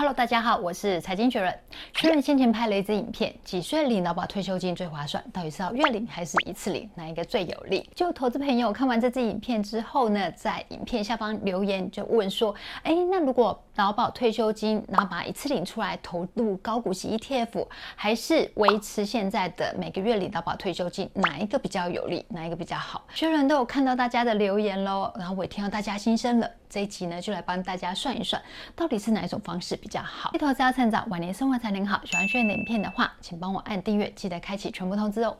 Hello，大家好，我是财经学人。学人先前拍了一支影片，几岁领劳保退休金最划算？到底是要月领还是一次领？哪一个最有利？就投资朋友看完这支影片之后呢，在影片下方留言就问说：哎，那如果劳保退休金，然后把它一次领出来投入高股息 ETF，还是维持现在的每个月领劳保退休金，哪一个比较有利？哪一个比较好？学人都有看到大家的留言喽，然后我也听到大家心声了。这一集呢，就来帮大家算一算，到底是哪一种方式比比较好。投资要趁早，晚年生活才能好。喜欢学影片的话，请帮我按订阅，记得开启全部通知哦。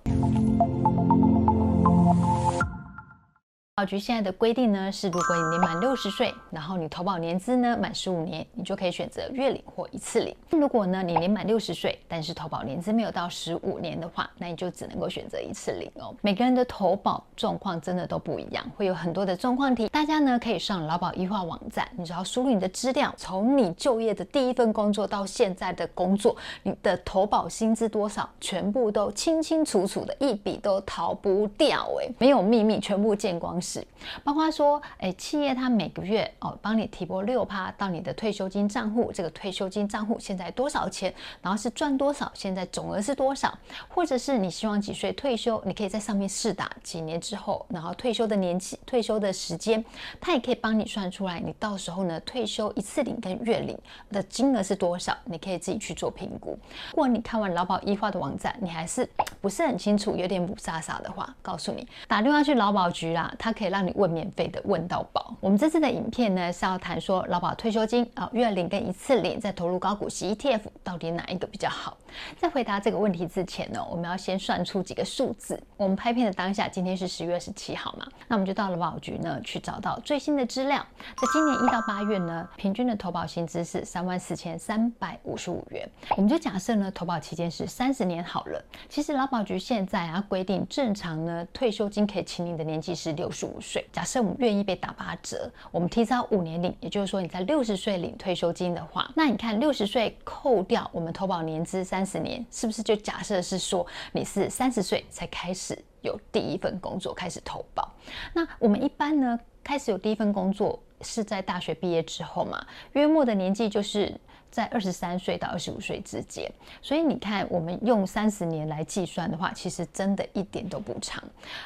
保局现在的规定呢，是如果你年满六十岁，然后你投保年资呢满十五年，你就可以选择月领或一次领。如果呢你年满六十岁，但是投保年资没有到十五年的话，那你就只能够选择一次领哦。每个人的投保状况真的都不一样，会有很多的状况题。大家呢可以上劳保医化网站，你只要输入你的资料，从你就业的第一份工作到现在的工作，你的投保薪资多少，全部都清清楚楚的，一笔都逃不掉哎，没有秘密，全部见光。包括说，哎，企业它每个月哦，帮你提拨六趴到你的退休金账户，这个退休金账户现在多少钱？然后是赚多少？现在总额是多少？或者是你希望几岁退休？你可以在上面试打几年之后，然后退休的年纪、退休的时间，它也可以帮你算出来。你到时候呢，退休一次领跟月领的金额是多少？你可以自己去做评估。如果你看完劳保 e 化的网站，你还是 不是很清楚，有点雾煞煞的话，告诉你，打电话去劳保局啦，他。可以让你问免费的问到饱。我们这次的影片呢是要谈说劳保退休金啊，月领跟一次领再投入高股息 ETF 到底哪一个比较好？在回答这个问题之前呢，我们要先算出几个数字。我们拍片的当下，今天是十月二十七号嘛，那我们就到劳保局呢去找到最新的资料。在今年一到八月呢，平均的投保薪资是三万四千三百五十五元。我们就假设呢，投保期间是三十年好了。其实劳保局现在啊规定，正常呢退休金可以请领的年纪是六十五。五岁，假设我们愿意被打八折，我们提早五年领，也就是说你在六十岁领退休金的话，那你看六十岁扣掉我们投保年资三十年，是不是就假设是说你是三十岁才开始有第一份工作开始投保？那我们一般呢开始有第一份工作是在大学毕业之后嘛，约莫的年纪就是。在二十三岁到二十五岁之间，所以你看，我们用三十年来计算的话，其实真的一点都不长。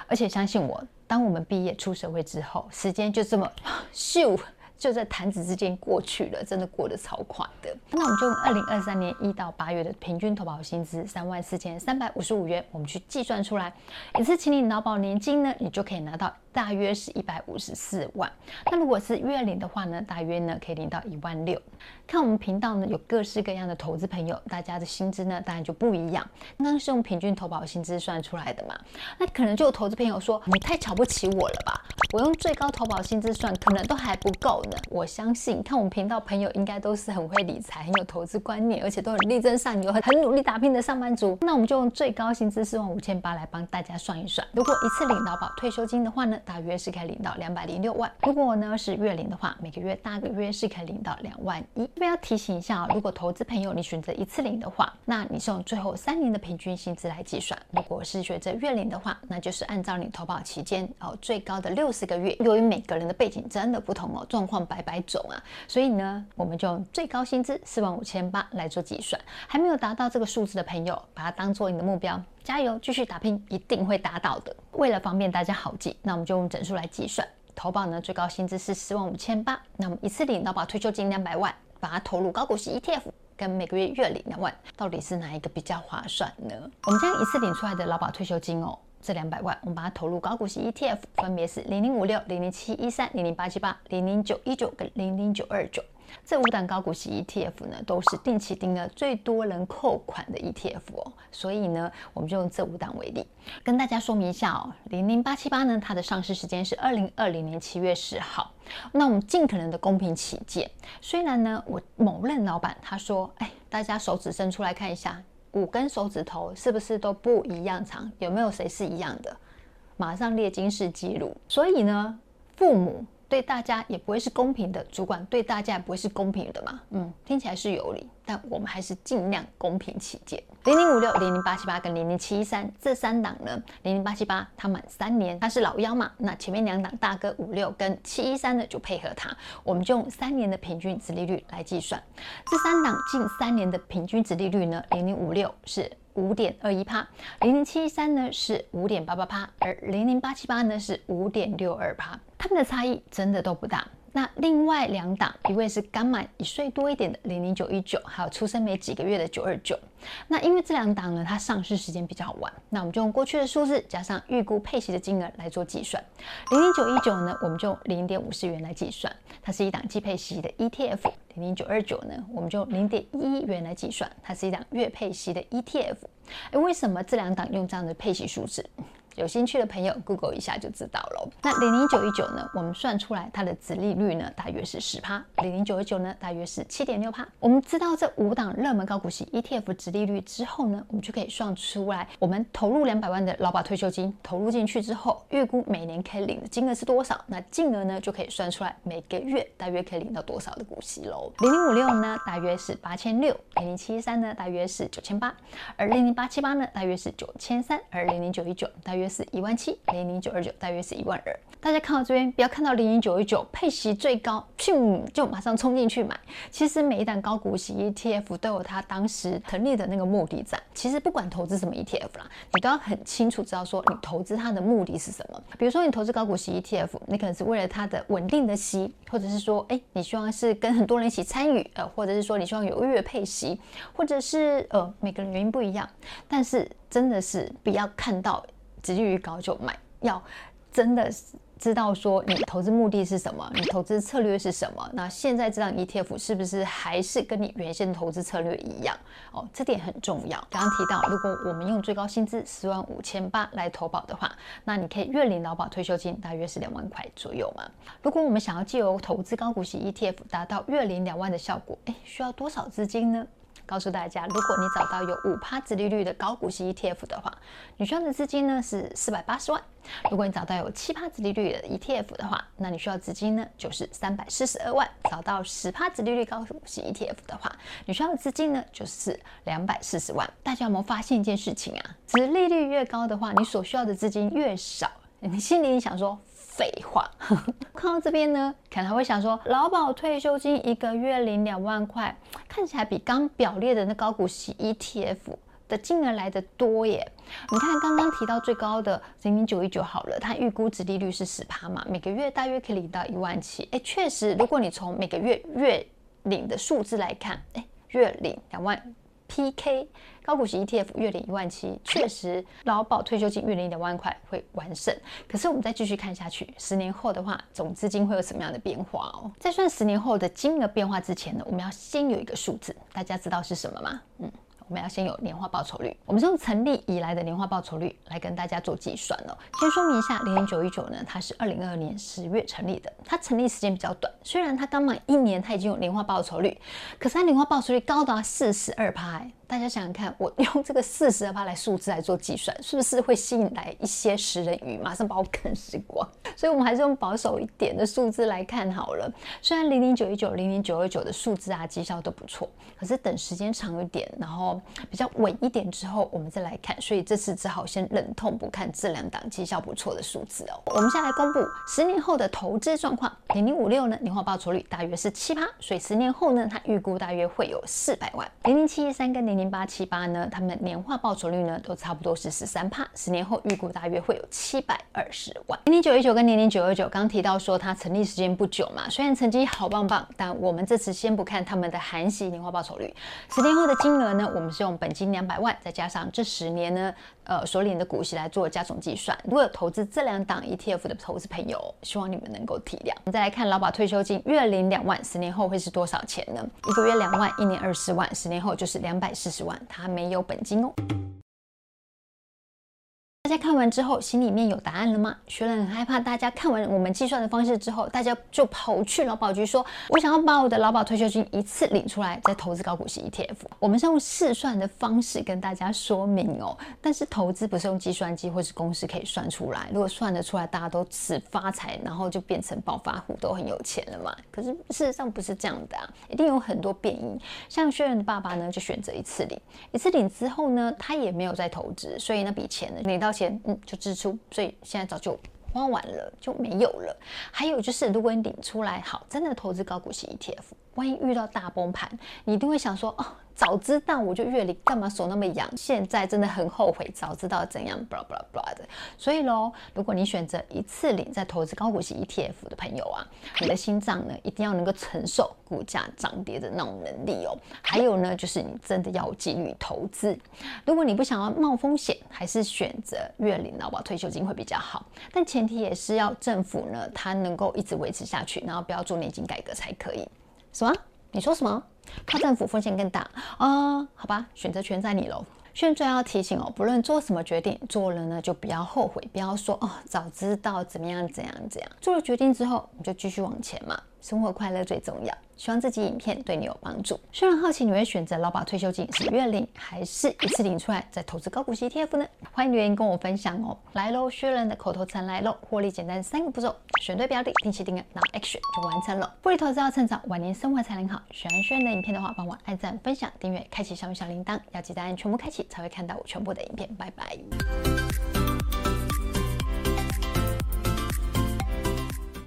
而且相信我，当我们毕业出社会之后，时间就这么 咻。就在弹指之间过去了，真的过得超快的。那我们就用二零二三年一到八月的平均投保薪资三万四千三百五十五元，我们去计算出来，一次请领劳保年金呢，你就可以拿到大约是一百五十四万。那如果是月领的话呢，大约呢可以领到一万六。看我们频道呢有各式各样的投资朋友，大家的薪资呢当然就不一样。刚刚是用平均投保薪资算出来的嘛，那可能就有投资朋友说，你太瞧不起我了吧？我用最高投保薪资算，可能都还不够呢。我相信看我们频道朋友应该都是很会理财、很有投资观念，而且都很力争上游、很很努力打拼的上班族。那我们就用最高薪资四万五千八来帮大家算一算。如果一次领劳保退休金的话呢，大约是可以领到两百零六万。如果呢是月领的话，每个月大约是可以领到两万一。这边要提醒一下啊，如果投资朋友你选择一次领的话，那你是用最后三年的平均薪资来计算。如果是选择月领的话，那就是按照你投保期间哦最高的六十。个月，由于每个人的背景真的不同哦，状况百百种啊，所以呢，我们就用最高薪资四万五千八来做计算。还没有达到这个数字的朋友，把它当做你的目标，加油，继续打拼，一定会达到的。为了方便大家好记，那我们就用整数来计算。投保呢，最高薪资是四万五千八，那么一次领劳保退休金两百万，把它投入高股息 ETF，跟每个月月领两万，到底是哪一个比较划算呢？我们将一次领出来的劳保退休金哦。这两百万，我们把它投入高股息 ETF，分别是零零五六、零零七一三、零零八七八、零零九一九跟零零九二九。这五档高股息 ETF 呢，都是定期定额最多人扣款的 ETF 哦。所以呢，我们就用这五档为例，跟大家说明一下哦。零零八七八呢，它的上市时间是二零二零年七月十号。那我们尽可能的公平起见，虽然呢，我某任老板他说，哎，大家手指伸出来看一下。五根手指头是不是都不一样长？有没有谁是一样的？马上列金氏记录。所以呢，父母对大家也不会是公平的，主管对大家也不会是公平的嘛。嗯，听起来是有理。但我们还是尽量公平起见。零零五六、零零八七八跟零零七一三这三档呢，零零八七八它满三年，它是老幺嘛，那前面两档大哥五六跟七一三呢就配合它，我们就用三年的平均值利率来计算。这三档近三年的平均值利率呢，零零五六是五点二一趴，零零七一三呢是五点八八趴，而零零八七八呢是五点六二趴，它们的差异真的都不大。那另外两档，一位是刚满一岁多一点的零零九一九，还有出生没几个月的九二九。那因为这两档呢，它上市时间比较晚，那我们就用过去的数字加上预估配息的金额来做计算。零零九一九呢，我们就用零点五四元来计算，它是一档季配息的 ETF。零零九二九呢，我们就用零点一元来计算，它是一档月配息的 ETF。诶，为什么这两档用这样的配息数字？有兴趣的朋友，Google 一下就知道了。那零零九一九呢，我们算出来它的值利率呢，大约是十趴；零零九一九呢，大约是七点六趴。我们知道这五档热门高股息 ETF 值利率之后呢，我们就可以算出来，我们投入两百万的劳保退休金投入进去之后，预估每年可以领的金额是多少？那进而呢，就可以算出来每个月大约可以领到多少的股息喽。零零五六呢，大约是八千六；零零七一三呢，大约是九千八；而零零八七八呢，大约是九千三；而零零九一九大约是一万七，零零九二九大约是一万二。大家看到这边，不要看到零零九一九配息最高，咻就马上冲进去买。其实每一档高股息 ETF 都有它当时成立的那个目的在。其实不管投资什么 ETF 啦，你都要很清楚知道说你投资它的目的是什么。比如说你投资高股息 ETF，你可能是为了它的稳定的息，或者是说，哎，你希望是跟很多人一起参与，呃，或者是说你希望有月配息，或者是呃每个人原因不一样。但是真的是不要看到。急于高就买，要真的知道说你投资目的是什么，你投资策略是什么。那现在这档 ETF 是不是还是跟你原先投资策略一样？哦，这点很重要。刚刚提到，如果我们用最高薪资十万五千八来投保的话，那你可以月领劳保退休金大约是两万块左右嘛。如果我们想要借由投资高股息 ETF 达到月领两万的效果，诶，需要多少资金呢？告诉大家，如果你找到有五趴殖利率的高股息 ETF 的话，你需要的资金呢是四百八十万；如果你找到有七趴殖利率的 ETF 的话，那你需要资金呢就是三百四十二万；找到十趴殖利率高股息 ETF 的话，你需要的资金呢就是两百四十万。大家有没有发现一件事情啊？殖利率越高的话，你所需要的资金越少。你心里想说？废话，看到这边呢，可能还会想说，劳保退休金一个月领两万块，看起来比刚表列的那高股息 ETF 的金额来得多耶。你看刚刚提到最高的零零九一九好了，它预估值利率是十趴嘛，每个月大约可以领到一万七。哎，确实，如果你从每个月月领的数字来看，哎，月领两万。PK 高股息 ETF 月领一万七，确实劳保退休金月领两万块会完胜。可是我们再继续看下去，十年后的话，总资金会有什么样的变化哦？在算十年后的金额变化之前呢，我们要先有一个数字，大家知道是什么吗？嗯。我们要先有年化报酬率，我们是用成立以来的年化报酬率来跟大家做计算哦。先说明一下，零零九一九呢，它是二零二二年十月成立的，它成立时间比较短，虽然它刚满一年，它已经有年化报酬率，可是它年化报酬率高达四十二趴。大家想想看，我 用这个四十趴来数字来做计算，是不是会吸引来一些食人鱼，马上把我啃食光？所以，我们还是用保守一点的数字来看好了。虽然零零九一九、零零九二九的数字啊，绩效都不错，可是等时间长一点，然后比较稳一点之后，我们再来看。所以这次只好先忍痛不看这两档绩效不错的数字哦。我们现在来公布十年后的投资状况。零零五六呢，年化报酬率大约是七趴，所以十年后呢，它预估大约会有四百万。零零七一三跟零零零八七八呢，他们年化报酬率呢都差不多是十三帕，十年后预估大约会有七百二十万。零零九一九跟零零九二九刚提到说它成立时间不久嘛，虽然成绩好棒棒，但我们这次先不看他们的含息年化报酬率，十年后的金额呢，我们是用本金两百万再加上这十年呢，呃所领的股息来做加总计算。如果有投资这两档 ETF 的投资朋友，希望你们能够体谅。我们再来看劳保退休金，月领两万，十年后会是多少钱呢？一个月两万，一年二十万，十年后就是两百四十万，他没有本金哦。看完之后，心里面有答案了吗？学人很害怕大家看完我们计算的方式之后，大家就跑去劳保局说：“我想要把我的劳保退休金一次领出来，再投资高股息 ETF。”我们是用试算的方式跟大家说明哦，但是投资不是用计算机或是公式可以算出来。如果算得出来，大家都只发财，然后就变成暴发户，都很有钱了嘛？可是事实上不是这样的啊，一定有很多变因。像学人的爸爸呢，就选择一次领，一次领之后呢，他也没有再投资，所以那笔钱呢，领到钱，嗯，就支出，所以现在早就花完了，就没有了。还有就是，如果你领出来，好，真的投资高股息 ETF，万一遇到大崩盘，你一定会想说，哦。早知道我就月领，干嘛手那么痒？现在真的很后悔，早知道怎样，blah blah blah 的。所以喽，如果你选择一次领再投资高股息 ETF 的朋友啊，你的心脏呢一定要能够承受股价涨跌的那种能力哦。还有呢，就是你真的要纪律投资。如果你不想要冒风险，还是选择月领劳保退休金会比较好。但前提也是要政府呢，它能够一直维持下去，然后不要做年金改革才可以。什么？你说什么？靠政府风险更大啊、好吧，选择权在你喽。现在要提醒哦，不论做什么决定，做了呢就不要后悔，不要说哦，早知道怎么样怎样怎样。做了决定之后，你就继续往前嘛。生活快乐最重要，希望这集影片对你有帮助。虽然好奇你会选择劳保退休金是月领还是一次领出来再投资高股息 T F 呢？欢迎留言跟我分享哦。来喽，薛仁的口头禅来喽，获利简单三个步骤：选对标的，定期定额，然后 action 就完成了。复利投资要趁早，晚年生活才能好。喜欢薛仁的影片的话，帮我按赞、分享、订阅、开启小米小铃铛，要记得按全部开启才会看到我全部的影片。拜拜。